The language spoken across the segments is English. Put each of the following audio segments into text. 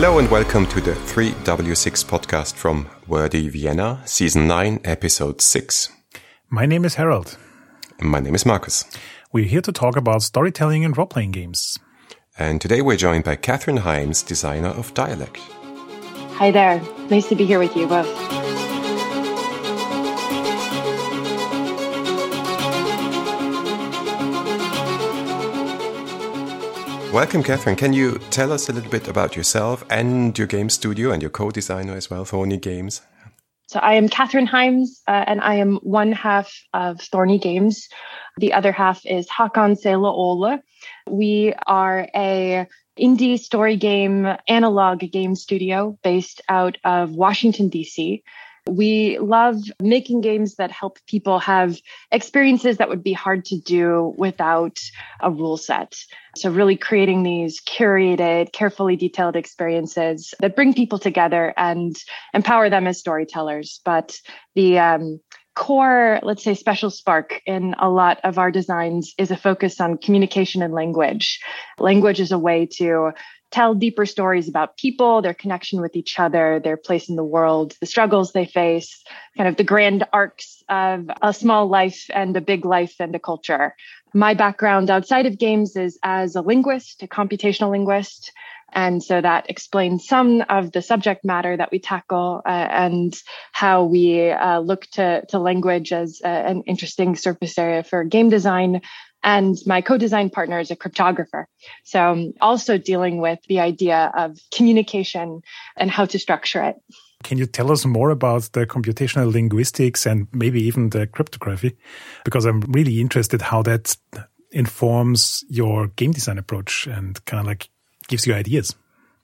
Hello and welcome to the 3W6 podcast from Wordy Vienna, Season 9, Episode 6. My name is Harold. And my name is Marcus. We're here to talk about storytelling and role playing games. And today we're joined by Kathryn Hymes, designer of Dialect. Hi there. Nice to be here with you both. Welcome, Kathryn. Can you tell us a little bit about yourself and your game studio and your co designer as well, Thorny Games? So, I am Kathryn Hymes, uh, and I am one half of Thorny Games. The other half is Hakan Seyalıoğlu. We are a indie story game analog game studio based out of Washington, D.C. We love making games that help people have experiences that would be hard to do without a rule set. So, really creating these curated, carefully detailed experiences that bring people together and empower them as storytellers. But the um, core, let's say, special spark in a lot of our designs is a focus on communication and language. Language is a way to tell deeper stories about people, their connection with each other, their place in the world, the struggles they face, kind of the grand arcs of a small life and a big life and a culture. My background outside of games is as a linguist, a computational linguist. And so that explains some of the subject matter that we tackle uh, and how we uh, look to, to language as uh, an interesting surface area for game design and my co-design partner is a cryptographer. So I'm also dealing with the idea of communication and how to structure it. Can you tell us more about the computational linguistics and maybe even the cryptography? Because I'm really interested how that informs your game design approach and kind of like gives you ideas.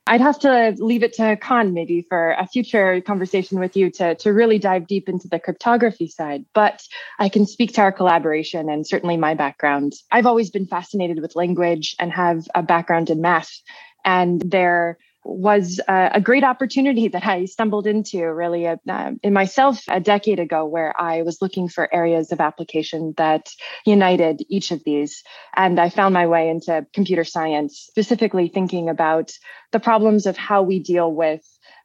I'd have to leave it to Hakan maybe for a future conversation with you to, to really dive deep into the cryptography side. But I can speak to our collaboration and certainly my background. I've always been fascinated with language and have a background in math. And there was a, a, great opportunity that I stumbled into really uh, in myself a decade ago, where I was looking for areas of application that united each of these. And I found my way into computer science, specifically thinking about the problems of how we deal with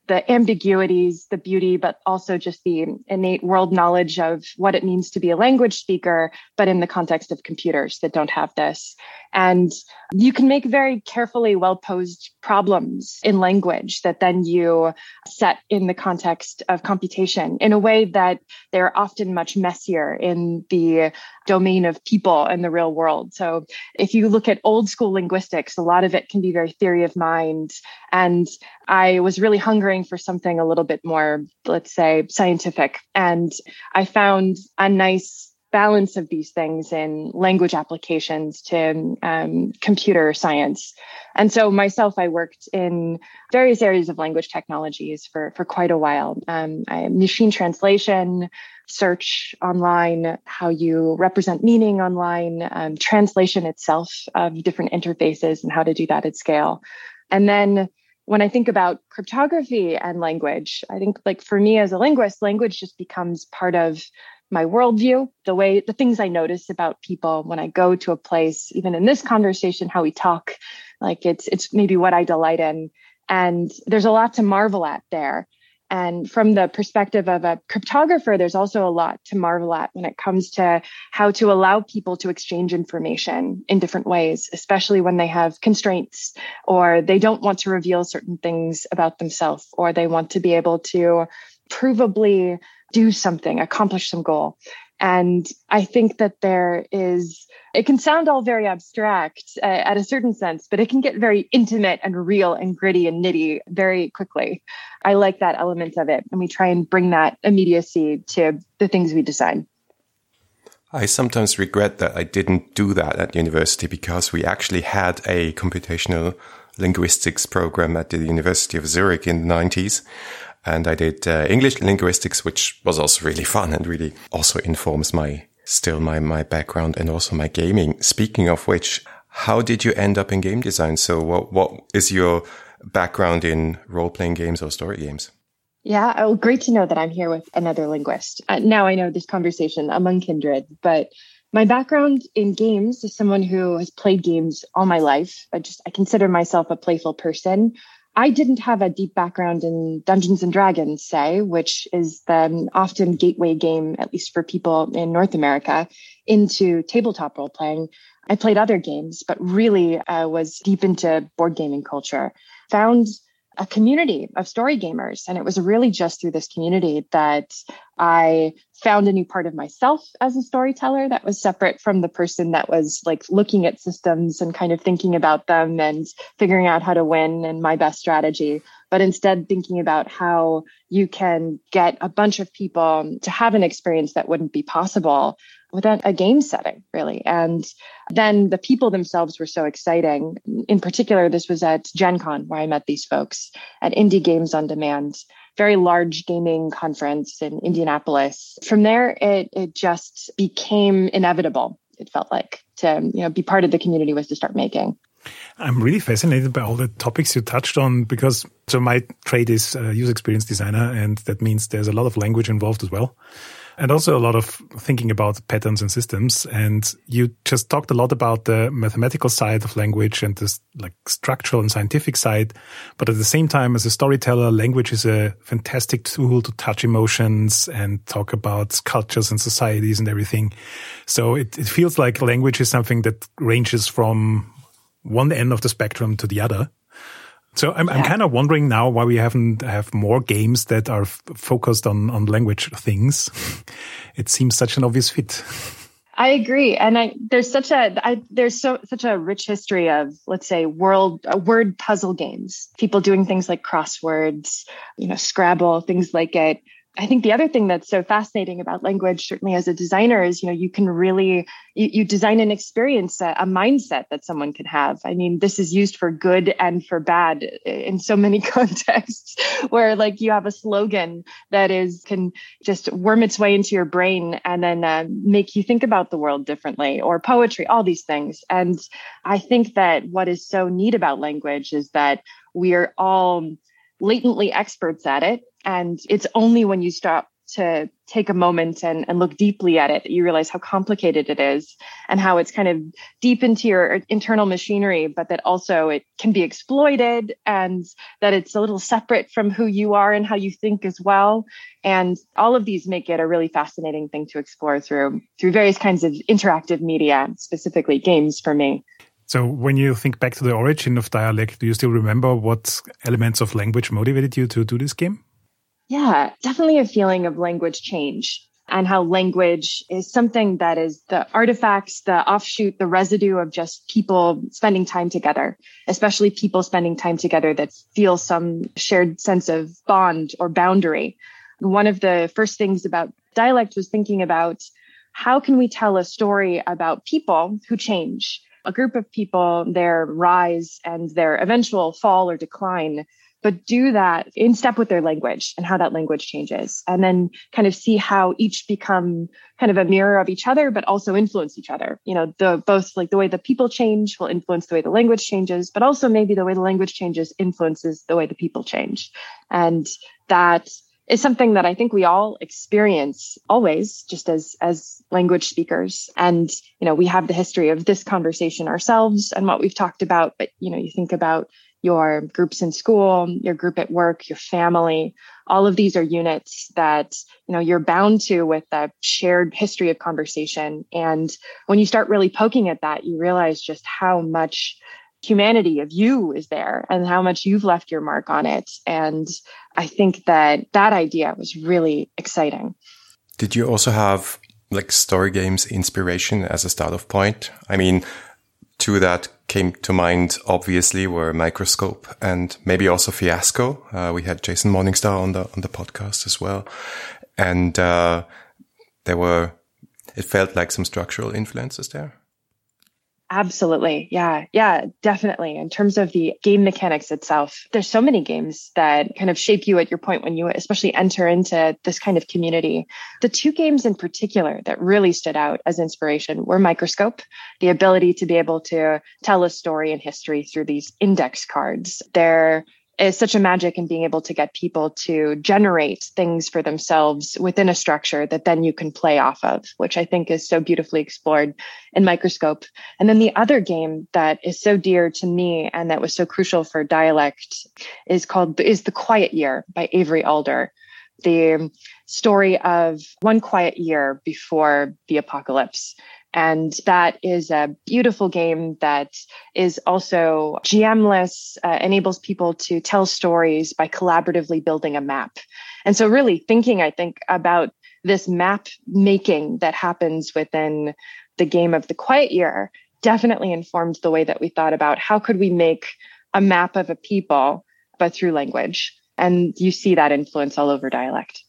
the ambiguities, the beauty, but also just the innate world knowledge of what it means to be a language speaker, but in the context of computers that don't have this. And you can make very carefully well posed problems in language that then you set in the context of computation in a way that they're often much messier in the domain of people in the real world. So if you look at old school linguistics, a lot of it can be very theory of mind. And I was really hungering for something a little bit more, let's say, scientific. And I found a nice balance of these things in language applications to um, computer science. And so myself, I worked in various areas of language technologies for, for quite a while. Um, machine translation, search online, how you represent meaning online, um, translation itself of different interfaces and how to do that at scale. And then when I think about cryptography and language, I think like for me as a linguist, language just becomes part of my worldview, the way the things I notice about people when I go to a place, even in this conversation, how we talk, like it's it's maybe what I delight in. And there's a lot to marvel at there. And from the perspective of a cryptographer, there's also a lot to marvel at when it comes to how to allow people to exchange information in different ways, especially when they have constraints or they don't want to reveal certain things about themselves or they want to be able to provably do something, accomplish some goal. And I think that there is, it can sound all very abstract uh, at a certain sense, but it can get very intimate and real and gritty and nitty very quickly. I like that element of it. And we try and bring that immediacy to the things we design. I sometimes regret that I didn't do that at university because we actually had a computational linguistics program at the University of Zurich in the 90s and I did uh, English linguistics, which was also really fun and really also informs my still my my background and also my gaming. Speaking of which, how did you end up in game design? So what what is your background in role playing games or story games? Yeah, well, great to know that I'm here with another linguist. Uh, now I know this conversation among kindred, but my background in games is someone who has played games all my life. I just I consider myself a playful person. I didn't have a deep background in Dungeons and Dragons, say, which is the often gateway game, at least for people in North America, into tabletop role playing. I played other games, but really uh, was deep into board gaming culture. Found a community of story gamers. And it was really just through this community that I found a new part of myself as a storyteller that was separate from the person that was like looking at systems and kind of thinking about them and figuring out how to win and my best strategy. But instead, thinking about how you can get a bunch of people to have an experience that wouldn't be possible without a game setting, really. And then the people themselves were so exciting. In particular, this was at Gen Con where I met these folks at Indie Games on Demand, very large gaming conference in Indianapolis. From there, it, it just became inevitable. It felt like to you know be part of the community was to start making. I'm really fascinated by all the topics you touched on because so my trade is user experience designer, and that means there's a lot of language involved as well and also a lot of thinking about patterns and systems. And you just talked a lot about the mathematical side of language and this like structural and scientific side. But at the same time, as a storyteller, language is a fantastic tool to touch emotions and talk about cultures and societies and everything. So it, it feels like language is something that ranges from one end of the spectrum to the other. So I'm, yeah. I'm kind of wondering now why we haven't have more games that are focused on on language things. it seems such an obvious fit. I agree, and I there's such a I, there's so such a rich history of let's say world uh, word puzzle games. People doing things like crosswords, you know, Scrabble, things like it. I think the other thing that's so fascinating about language, certainly as a designer, is you know you can really you, you design an experience, a, a, mindset that someone can have. I mean, this is used for good and for bad in so many contexts, where like you have a slogan that is can just worm its way into your brain and then uh, make you think about the world differently, or poetry, all these things. And I think that what is so neat about language is that we are all latently experts at it and it's only when you stop to take a moment and, and look deeply at it that you realize how complicated it is and how it's kind of deep into your internal machinery, but that also it can be exploited and that it's a little separate from who you are and how you think as well. And all of these make it a really fascinating thing to explore through through various kinds of interactive media, specifically games for me. So when you think back to the origin of dialect, do you still remember what elements of language motivated you to do this game? Yeah, definitely a feeling of language change and how language is something that is the artifacts, the offshoot, the residue of just people spending time together, especially people spending time together that feel some shared sense of bond or boundary. One of the first things about dialect was thinking about how can we tell a story about people who change? A group of people, their rise and their eventual fall or decline but do that in step with their language and how that language changes. And then kind of see how each become kind of a mirror of each other but also influence each other. You know the both like the way the people change will influence the way the language changes but also maybe the way the language changes influences the way the people change. And that is something that I think we all experience always just as as language speakers. And you know we have the history of this conversation ourselves and what we've talked about but you know you think about your groups in school, your group at work, your family. All of these are units that, you know, you're bound to with a shared history of conversation. And when you start really poking at that, you realize just how much humanity of you is there and how much you've left your mark on it. And I think that that idea was really exciting. Did you also have like story games inspiration as a start of point? I mean, to that came to mind obviously were Microscope and maybe also Fiasco. Uh, we had Jason Morningstar on the on the podcast as well, and uh, there were it felt like some structural influences there. Absolutely. Yeah. Yeah, definitely. In terms of the game mechanics itself, there's so many games that kind of shape you at your point when you especially enter into this kind of community. The two games in particular that really stood out as inspiration were Microscope, the ability to be able to tell a story and history through these index cards. They're is such a magic in being able to get people to generate things for themselves within a structure that then you can play off of, which I think is so beautifully explored in Microscope. And then the other game that is so dear to me and that was so crucial for dialect is called is The Quiet Year by Avery Alder. The story of one quiet year before the apocalypse. And that is a beautiful game that is also GMless, uh, enables people to tell stories by collaboratively building a map. And so, really thinking, I think, about this map making that happens within the game of the Quiet Year definitely informed the way that we thought about how could we make a map of a people, but through language. And you see that influence all over dialect.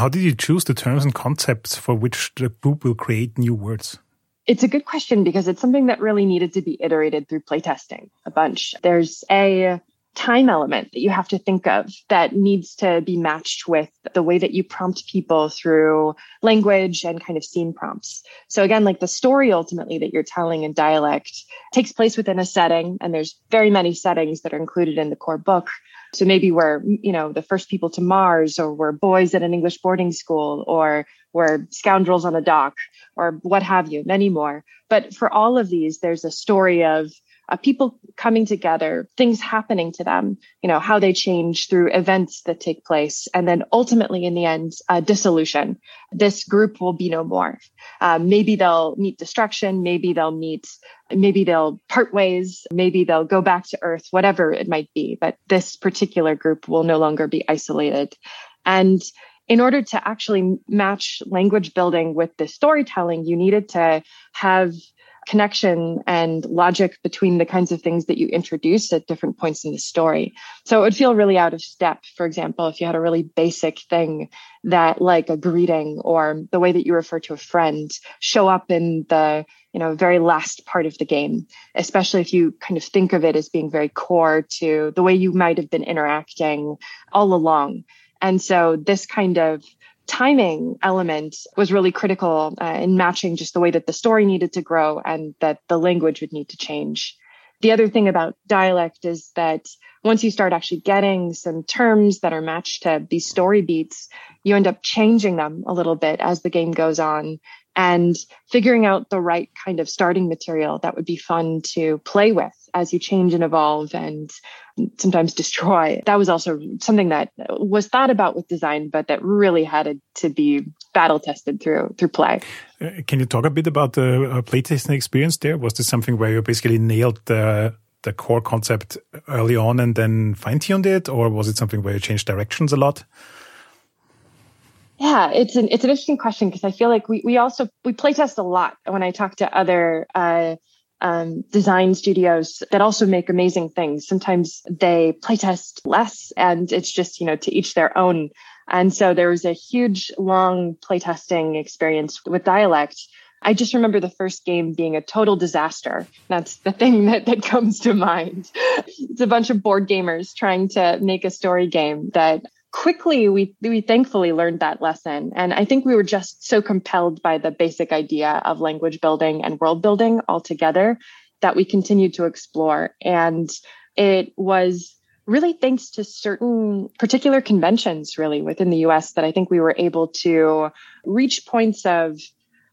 How did you choose the terms and concepts for which the group will create new words? It's a good question because it's something that really needed to be iterated through playtesting a bunch. There's a time element that you have to think of that needs to be matched with the way that you prompt people through language and kind of scene prompts. So again, like the story ultimately that you're telling in dialect takes place within a setting and there's very many settings that are included in the core book. So maybe we're, you know, the first people to Mars, or we're boys at an English boarding school, or we're scoundrels on a dock, or what have you, many more. But for all of these, there's a story of uh, people coming together, things happening to them, you know, how they change through events that take place. And then ultimately in the end, uh, dissolution. This group will be no more. Uh, maybe they'll meet destruction. Maybe they'll meet, maybe they'll part ways. Maybe they'll go back to earth, whatever it might be. But this particular group will no longer be isolated. And in order to actually match language building with the storytelling, you needed to have connection and logic between the kinds of things that you introduce at different points in the story. So it would feel really out of step, for example, if you had a really basic thing that like a greeting or the way that you refer to a friend show up in the you know very last part of the game especially if you kind of think of it as being very core to the way you might have been interacting all along and so this kind of timing element was really critical uh, in matching just the way that the story needed to grow and that the language would need to change. The other thing about dialect is that once you start actually getting some terms that are matched to these story beats, you end up changing them a little bit as the game goes on and figuring out the right kind of starting material that would be fun to play with as you change and evolve and sometimes destroy. That was also something that was thought about with design, but that really had to be battle tested through through play. Uh, can you talk a bit about the uh, playtesting experience there? Was this something where you basically nailed the the core concept early on and then fine tuned it, or was it something where you changed directions a lot? Yeah, it's an it's an interesting question because I feel like we we also we playtest a lot when I talk to other uh, um, design studios that also make amazing things. Sometimes they playtest less and it's just, you know, to each their own. And so there was a huge long playtesting experience with dialect. I just remember the first game being a total disaster. That's the thing that, that comes to mind. It's a bunch of board gamers trying to make a story game that quickly we we thankfully learned that lesson. And i think we were just so compelled by the basic idea of language building and world building altogether that we continued to explore. And it was really thanks to certain particular conventions really within the US that I think we were able to reach points of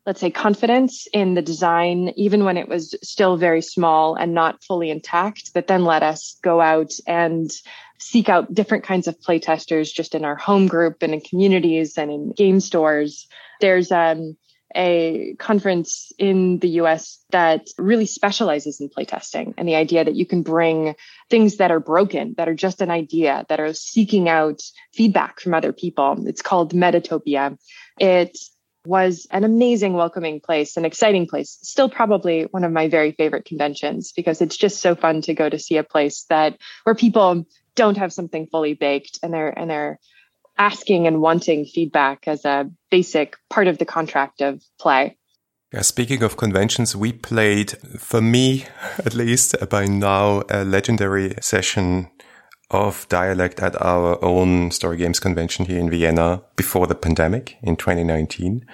let's say confidence in the design even when it was still very small and not fully intact that then let us go out and seek out different kinds of playtesters just in our home group and in communities and in game stores. There's um, a conference in the US that really specializes in playtesting and the idea that you can bring things that are broken, that are just an idea, that are seeking out feedback from other people. It's called Metatopia. It was an amazing welcoming place, an exciting place. Still probably one of my very favorite conventions because it's just so fun to go to see a place that where people don't have something fully baked and they're and they're asking and wanting feedback as a basic part of the contract of play. Yeah, speaking of conventions, we played, for me at least, by now, a legendary session of dialect at our own story games convention here in Vienna before the pandemic in 2019.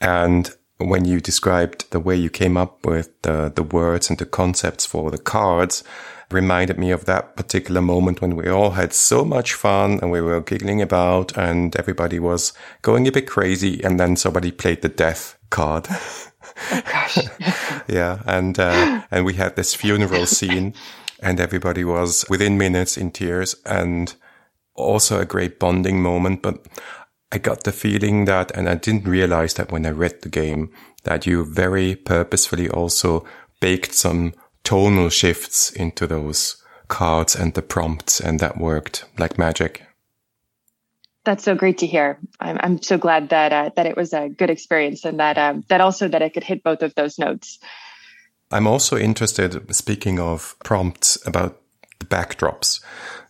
And when you described the way you came up with the, the words and the concepts for the cards, reminded me of that particular moment when we all had so much fun and we were giggling about and everybody was going a bit crazy and then somebody played the death card. Oh gosh. yeah. And, uh, and we had this funeral scene and everybody was within minutes in tears and also a great bonding moment. But I got the feeling that, and I didn't realize that when I read the game, that you very purposefully also baked some tonal shifts into those cards and the prompts, and that worked like magic. That's so great to hear. I'm I'm so glad that uh, that it was a good experience, and that um, that also that I could hit both of those notes. I'm also interested, speaking of prompts, about the backdrops.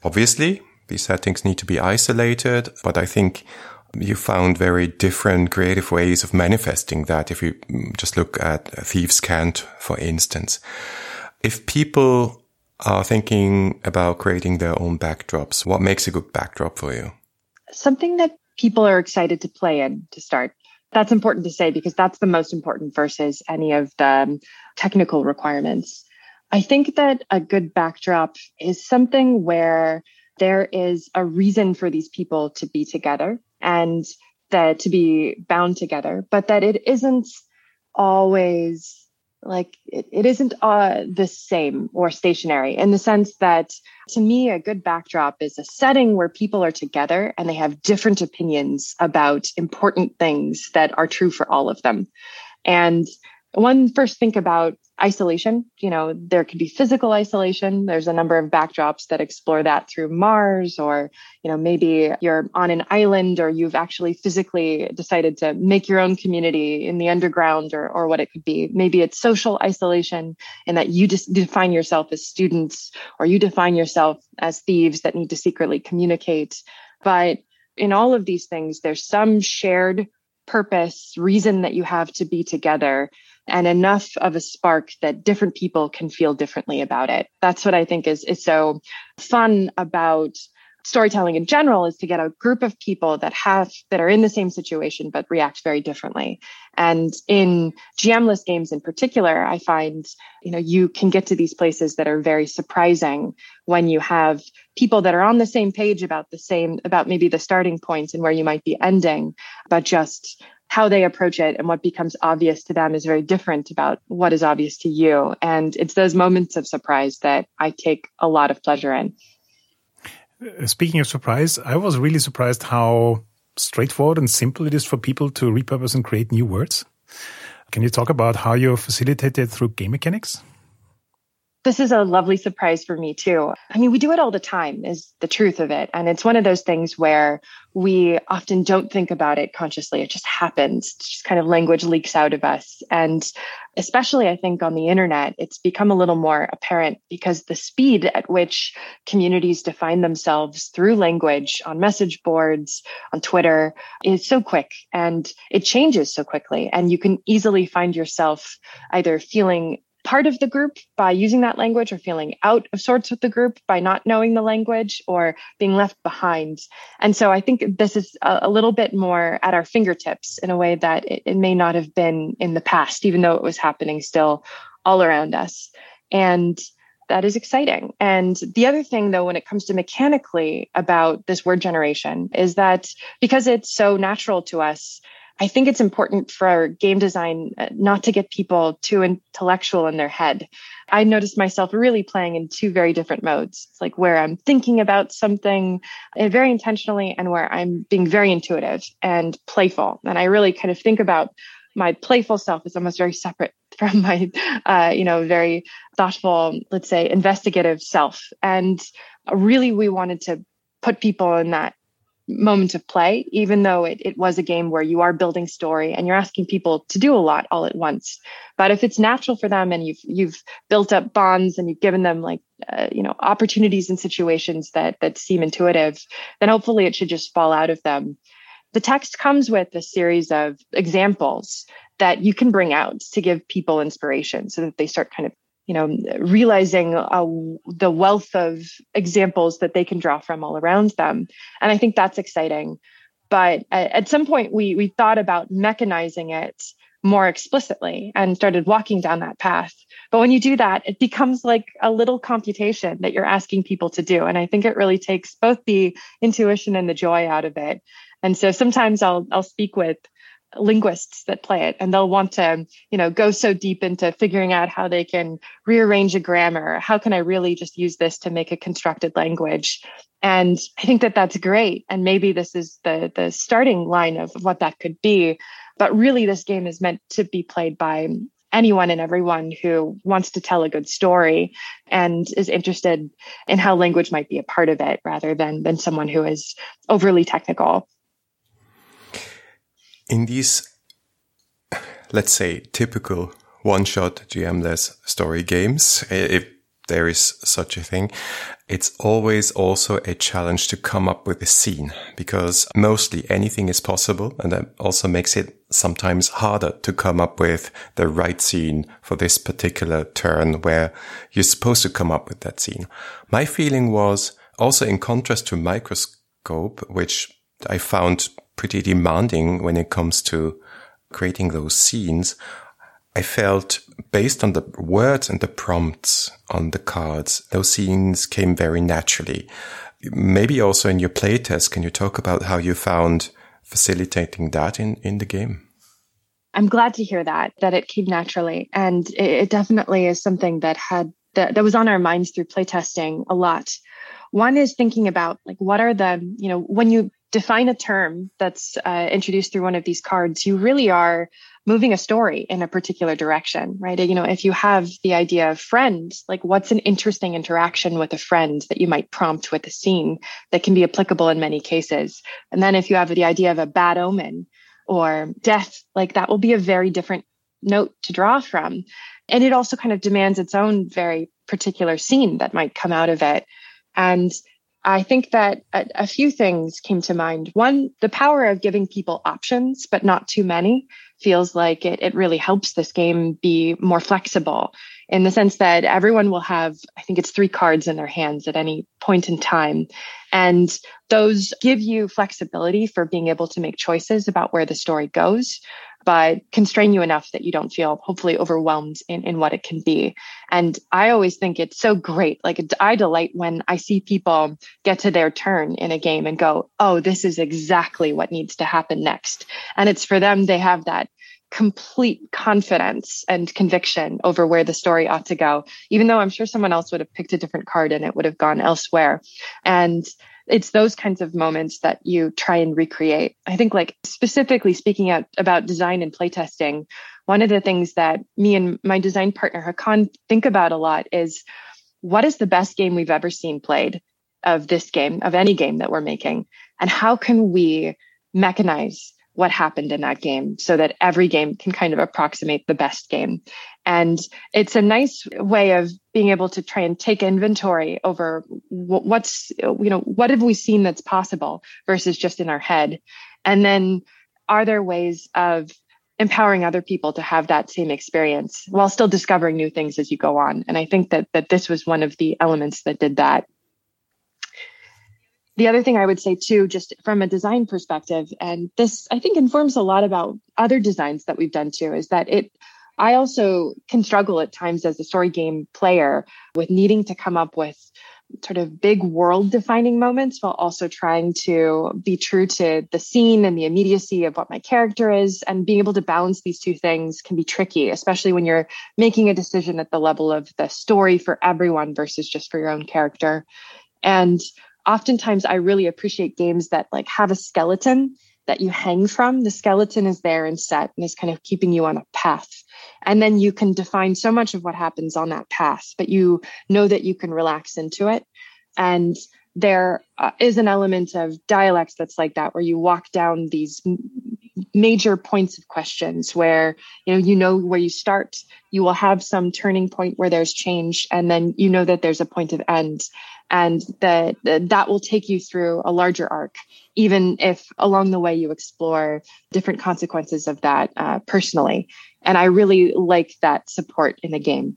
Obviously, these settings need to be isolated, but I think you found very different creative ways of manifesting that. If you just look at Thieves' Cant, for instance, if people are thinking about creating their own backdrops, what makes a good backdrop for you? Something that people are excited to play in to start. That's important to say because that's the most important versus any of the um, technical requirements. I think that a good backdrop is something where there is a reason for these people to be together and that to be bound together, but that it isn't always like it, it isn't uh, the same or stationary in the sense that to me a good backdrop is a setting where people are together and they have different opinions about important things that are true for all of them. And one first think about isolation. You know, there could be physical isolation. There's a number of backdrops that explore that through Mars, or, you know, maybe you're on an island or you've actually physically decided to make your own community in the underground or, or what it could be. Maybe it's social isolation in that you just define yourself as students or you define yourself as thieves that need to secretly communicate. But in all of these things, there's some shared purpose, reason that you have to be together and enough of a spark that different people can feel differently about it. That's what I think is, is so fun about storytelling in general is to get a group of people that have that are in the same situation but react very differently and in gmless games in particular i find you know you can get to these places that are very surprising when you have people that are on the same page about the same about maybe the starting point and where you might be ending but just how they approach it and what becomes obvious to them is very different about what is obvious to you. And it's those moments of surprise that I take a lot of pleasure in. Uh, speaking of surprise, I was really surprised how straightforward and simple it is for people to repurpose and create new words. Can you talk about how you facilitate it through game mechanics? This is a lovely surprise for me too. I mean, we do it all the time is the truth of it. And it's one of those things where we often don't think about it consciously. It just happens. It's just kind of language leaks out of us. And especially I think on the internet, it's become a little more apparent because the speed at which communities define themselves through language on message boards, on Twitter is so quick and it changes so quickly. And you can easily find yourself either feeling part of the group by using that language or feeling out of sorts with the group by not knowing the language or being left behind. And so I think this is a, a little bit more at our fingertips in a way that it, it may not have been in the past, even though it was happening still all around us. And that is exciting. And the other thing, though, when it comes to mechanically about this word generation, is that because it's so natural to us, I think it's important for game design uh, not to get people too intellectual in their head. I noticed myself really playing in two very different modes. It's like where I'm thinking about something uh, very intentionally and where I'm being very intuitive and playful. And I really kind of think about my playful self as almost very separate from my, uh, you know, very thoughtful, let's say, investigative self. And really, we wanted to put people in that moment of play, even though it, it was a game where you are building story and you're asking people to do a lot all at once. But if it's natural for them and you've you've built up bonds and you've given them like uh, you know opportunities and situations that that seem intuitive, then hopefully it should just fall out of them. The text comes with a series of examples that you can bring out to give people inspiration so that they start kind of you know, realizing uh, the wealth of examples that they can draw from all around them. And I think that's exciting. But at, at some point, we we thought about mechanizing it more explicitly and started walking down that path. But when you do that, it becomes like a little computation that you're asking people to do. And I think it really takes both the intuition and the joy out of it. And so sometimes I'll I'll speak with linguists that play it and they'll want to you know go so deep into figuring out how they can rearrange a grammar. How can i really just use this to make a constructed language? And i think that that's great and maybe this is the the starting line of what that could be. But really this game is meant to be played by anyone and everyone who wants to tell a good story and is interested in how language might be a part of it rather than than someone who is overly technical in these, let's say, typical one-shot GMless story games, if there is such a thing, it's always also a challenge to come up with a scene because mostly anything is possible. And that also makes it sometimes harder to come up with the right scene for this particular turn where you're supposed to come up with that scene. My feeling was also in contrast to microscope, which I found pretty demanding when it comes to creating those scenes. I felt based on the words and the prompts on the cards, those scenes came very naturally. Maybe also in your playtest, can you talk about how you found facilitating that in, in the game? I'm glad to hear that, that it came naturally. And it, it definitely is something that had, that, that was on our minds through playtesting a lot. One is thinking about like, what are the, you know, when you define a term that's uh, introduced through one of these cards, you really are moving a story in a particular direction, right? You know, if you have the idea of friend, like what's an interesting interaction with a friend that you might prompt with a scene that can be applicable in many cases. And then if you have the idea of a bad omen or death, like that will be a very different note to draw from. And it also kind of demands its own very particular scene that might come out of it. And I think that a, a, few things came to mind. One, the power of giving people options, but not too many, feels like it, it really helps this game be more flexible in the sense that everyone will have, I think it's three cards in their hands at any point in time. And those give you flexibility for being able to make choices about where the story goes but constrain you enough that you don't feel hopefully overwhelmed in, in what it can be. And I always think it's so great. Like I delight when I see people get to their turn in a game and go, Oh, this is exactly what needs to happen next. And it's for them, they have that complete confidence and conviction over where the story ought to go, even though I'm sure someone else would have picked a different card and it would have gone elsewhere. And it's those kinds of moments that you try and recreate. I think, like specifically speaking out about design and playtesting, one of the things that me and my design partner Hakan think about a lot is what is the best game we've ever seen played of this game, of any game that we're making, and how can we mechanize what happened in that game so that every game can kind of approximate the best game. And it's a nice way of being able to try and take inventory over what's, you know, what have we seen that's possible versus just in our head? And then are there ways of empowering other people to have that same experience while still discovering new things as you go on? And I think that that this was one of the elements that did that the other thing I would say too, just from a design perspective, and this I think informs a lot about other designs that we've done too, is that it I also can struggle at times as a story game player with needing to come up with sort of big world defining moments while also trying to be true to the scene and the immediacy of what my character is. And being able to balance these two things can be tricky especially when you're making a decision at the level of the story for everyone versus just for your own character. And oftentimes I really appreciate games that like have a skeleton that you hang from. The skeleton is there and set and is kind of keeping you on a path. And then you can define so much of what happens on that path, but you know that you can relax into it. And there uh, is an element of dialects that's like that, where you walk down these major points of questions where you know you know where you start you will have some turning point where there's change and then you know that there's a point of end and that that will take you through a larger arc even if along the way you explore different consequences of that uh, personally. And i really like that support in the game.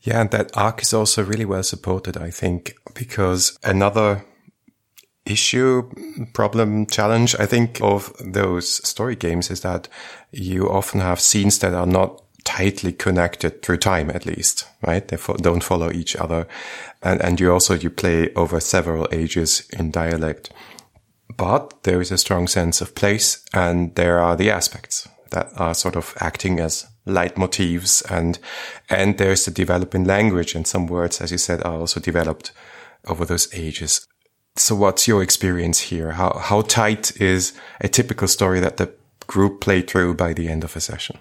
Yeah and that arc is also really well supported i think because another issue, problem, challenge, I think, of those story games is that you often have scenes that are not tightly connected through time, at least, right? They fo- don't follow each other. And, and you also, you play over several ages in dialect. But there is a strong sense of place and there are the aspects that are sort of acting as leitmotifs and, and there's the developing language and some words, as you said, are also developed over those ages. So what's your experience here? How, how tight is a typical story that the group play through by the end of a session?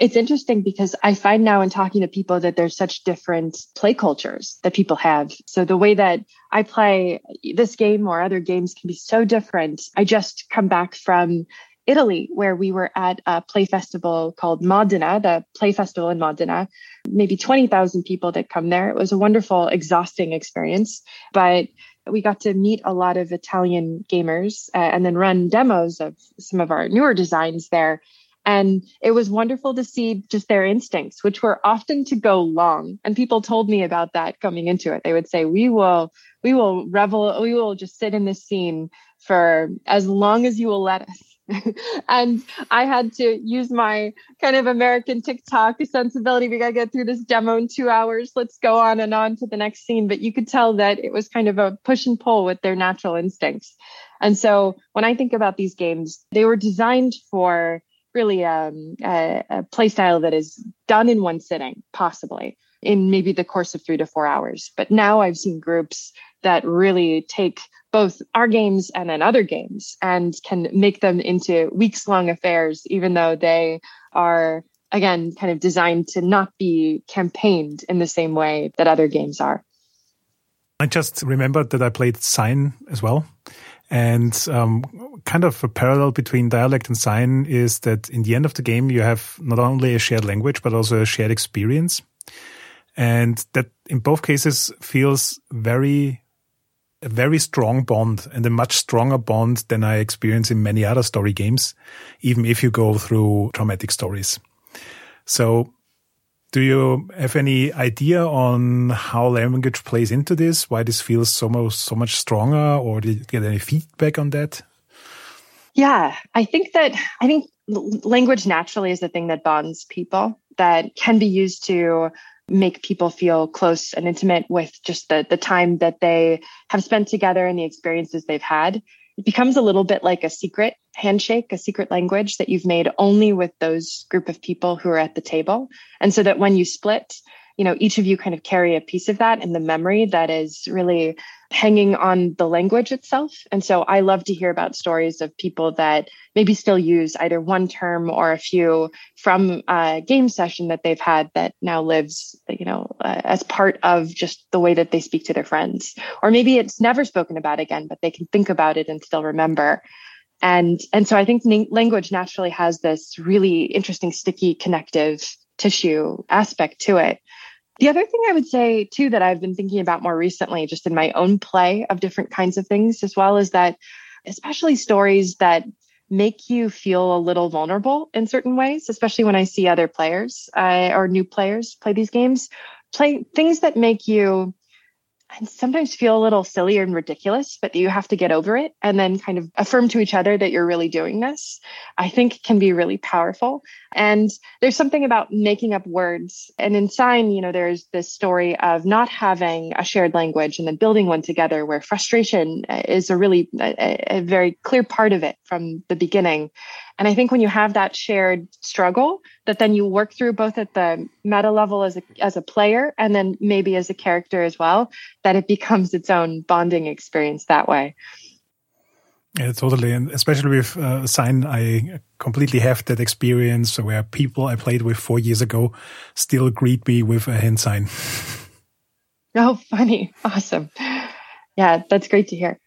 It's interesting because I find now in talking to people that there's such different play cultures that people have. So the way that I play this game or other games can be so different. I just come back from Italy, where we were at a play festival called Modena, the play festival in Modena, maybe 20,000 people that come there. It was a wonderful, exhausting experience, but we got to meet a lot of Italian gamers uh, and then run demos of some of our newer designs there. And it was wonderful to see just their instincts, which were often to go long. And people told me about that coming into it. They would say, we will, we will revel, we will just sit in this scene for as long as you will let us. and I had to use my kind of American TikTok sensibility. We got to get through this demo in two hours. Let's go on and on to the next scene. But you could tell that it was kind of a push and pull with their natural instincts. And so when I think about these games, they were designed for really um, a, a play style that is done in one sitting, possibly in maybe the course of three to four hours. But now I've seen groups that really take both our games and then other games and can make them into weeks long affairs, even though they are, again, kind of designed to not be campaigned in the same way that other games are. I just remembered that I played Sign as well. And um, kind of a parallel between dialect and sign is that in the end of the game, you have not only a shared language, but also a shared experience. And that in both cases feels very a very strong bond and a much stronger bond than I experience in many other story games, even if you go through traumatic stories. So do you have any idea on how language plays into this? Why this feels so much, so much stronger or did you get any feedback on that? Yeah, I think that, I think language naturally is the thing that bonds people that can be used to make people feel close and intimate with just the the time that they have spent together and the experiences they've had it becomes a little bit like a secret handshake a secret language that you've made only with those group of people who are at the table and so that when you split you know each of you kind of carry a piece of that in the memory that is really hanging on the language itself. And so I love to hear about stories of people that maybe still use either one term or a few from a game session that they've had that now lives, you know, uh, as part of just the way that they speak to their friends. Or maybe it's never spoken about again, but they can think about it and still remember. And, and so I think language naturally has this really interesting, sticky, connective tissue aspect to it. The other thing I would say too that I've been thinking about more recently, just in my own play of different kinds of things as well, is that especially stories that make you feel a little vulnerable in certain ways, especially when I see other players uh, or new players play these games, play things that make you and sometimes feel a little silly and ridiculous, but you have to get over it and then kind of affirm to each other that you're really doing this, I think can be really powerful. And there's something about making up words. And in sign, you know, there's this story of not having a shared language and then building one together where frustration is a really a, a very clear part of it from the beginning. And I think when you have that shared struggle, that then you work through both at the meta level as a, as a player and then maybe as a character as well, that it becomes its own bonding experience that way. Yeah, totally. And especially with uh, Sign, I completely have that experience where people I played with four years ago still greet me with a hand sign. Oh, funny. Awesome. Yeah, that's great to hear.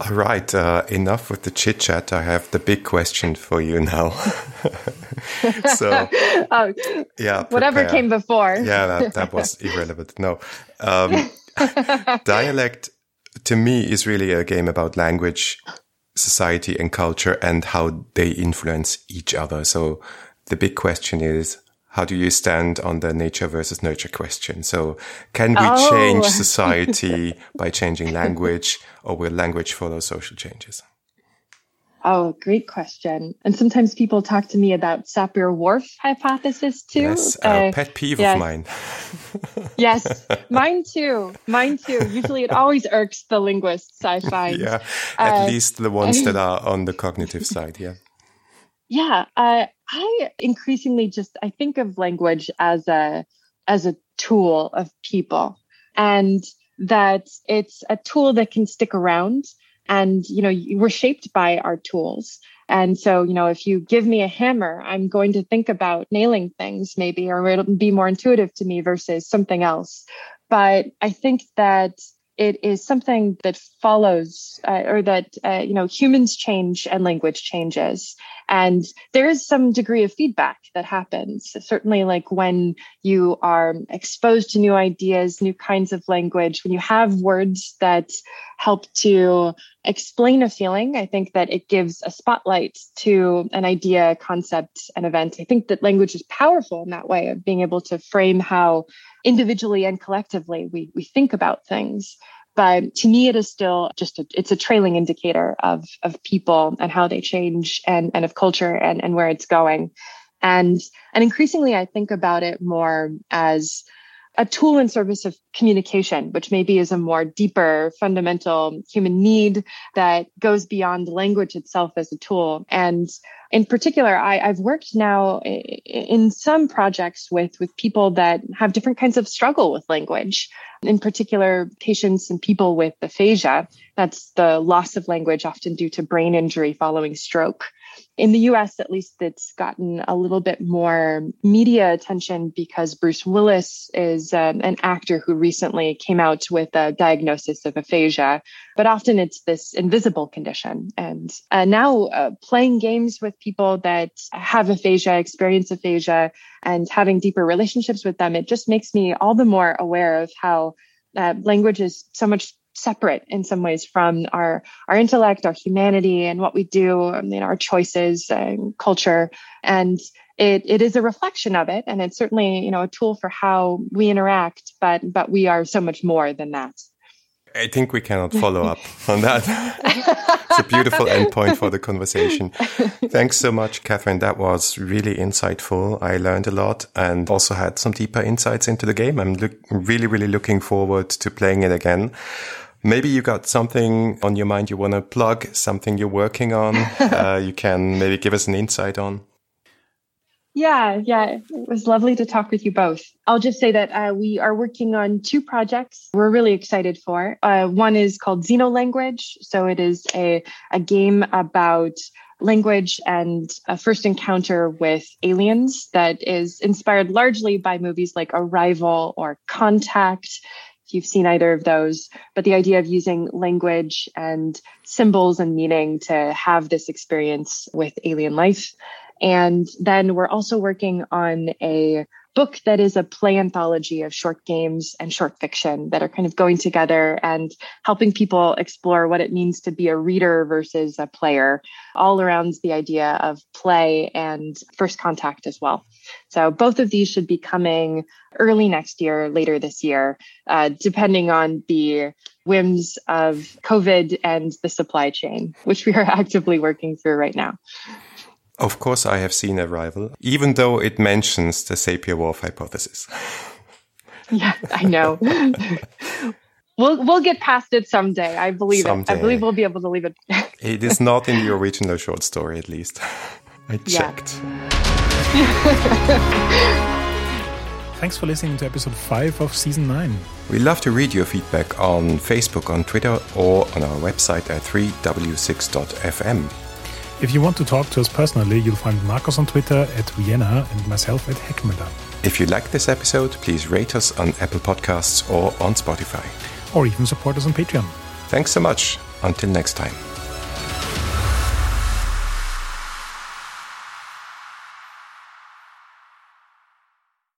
All right, uh, enough with the chit chat. I have the big question for you now. so, oh, yeah, whatever came before. yeah, that, that was irrelevant. No, um, dialect to me is really a game about language, society, and culture, and how they influence each other. So, the big question is, how do you stand on the nature versus nurture question? So can we Oh. change society by changing language or will language follow social changes? Oh, great question. And sometimes people talk to me about Sapir-Whorf hypothesis too. Yes, a Uh, pet peeve yes. of mine. yes, mine too. Mine too. Usually it always irks the linguists, I find. Yeah, at Uh, least the ones that are on the cognitive side. Yeah. Yeah, uh, I increasingly just I think of language as a as a tool of people, and that it's a tool that can stick around. And you know, we're shaped by our tools. And so, you know, if you give me a hammer, I'm going to think about nailing things, maybe, or it'll be more intuitive to me versus something else. But I think that it is something that follows, uh, or that uh, you know, humans change and language changes. And there is some degree of feedback that happens. Certainly, like when you are exposed to new ideas, new kinds of language, when you have words that help to explain a feeling, I think that it gives a spotlight to an idea, concept, an event. I think that language is powerful in that way of being able to frame how individually and collectively we, we think about things but to me it is still just a, it's a trailing indicator of of people and how they change and and of culture and and where it's going and and increasingly i think about it more as a tool in service of communication which maybe is a more deeper fundamental human need that goes beyond language itself as a tool. And in particular I, i've worked now in some projects with with people that have different kinds of struggle with language. In particular patients and people with aphasia. That's the loss of language often due to brain injury following stroke in the US, at least, it's gotten a little bit more media attention because Bruce Willis is um, an actor who recently came out with a diagnosis of aphasia. But often it's this invisible condition. And uh, now uh, playing games with people that have aphasia, experience aphasia, and having deeper relationships with them, it just makes me all the more aware of how uh, language is so much separate in some ways from our our intellect, our humanity, and what we do, mean, our choices and culture. And it, it is a reflection of it, and it's certainly you know a tool for how we interact. But but we are so much more than that. I think we cannot follow up on that. it's a beautiful endpoint for the conversation. Thanks so much, Kathryn. That was really insightful. I learned a lot and also had some deeper insights into the game. I'm look, really, really looking forward to playing it again. Maybe you got something on your mind you want to plug, something you're working on. uh, you can maybe give us an insight on. Yeah, yeah. It was lovely to talk with you both. I'll just say that uh, we are working on two projects we're really excited for. Uh, one is called Xenolanguage. So it is a, a game about language and a first encounter with aliens that is inspired largely by movies like Arrival or Contact. If you've seen either of those, but the idea of using language and symbols and meaning to have this experience with alien life. And then we're also working on a book that is a play anthology of short games and short fiction that are kind of going together and helping people explore what it means to be a reader versus a player, all around the idea of play and first contact as well. So both of these should be coming early next year, later this year, uh, depending on the whims of COVID and the supply chain, which we are actively working through right now. Of course, I have seen Arrival, even though it mentions the Sapir-Whorf hypothesis. Yeah, I know. we'll we'll get past it someday. I believe it. Someday. I believe we'll be able to leave it. It is not in the original short story, at least. I Yeah. checked. Thanks for listening to episode 5 of season 9. We love to read your feedback on Facebook, on Twitter, or on our website at 3w6.fm. If you want to talk to us personally, you'll find Marcos on Twitter at Vienna and myself at Heckmüller. If you like this episode, please rate us on Apple Podcasts or on Spotify. Or even support us on Patreon. Thanks so much. Until next time.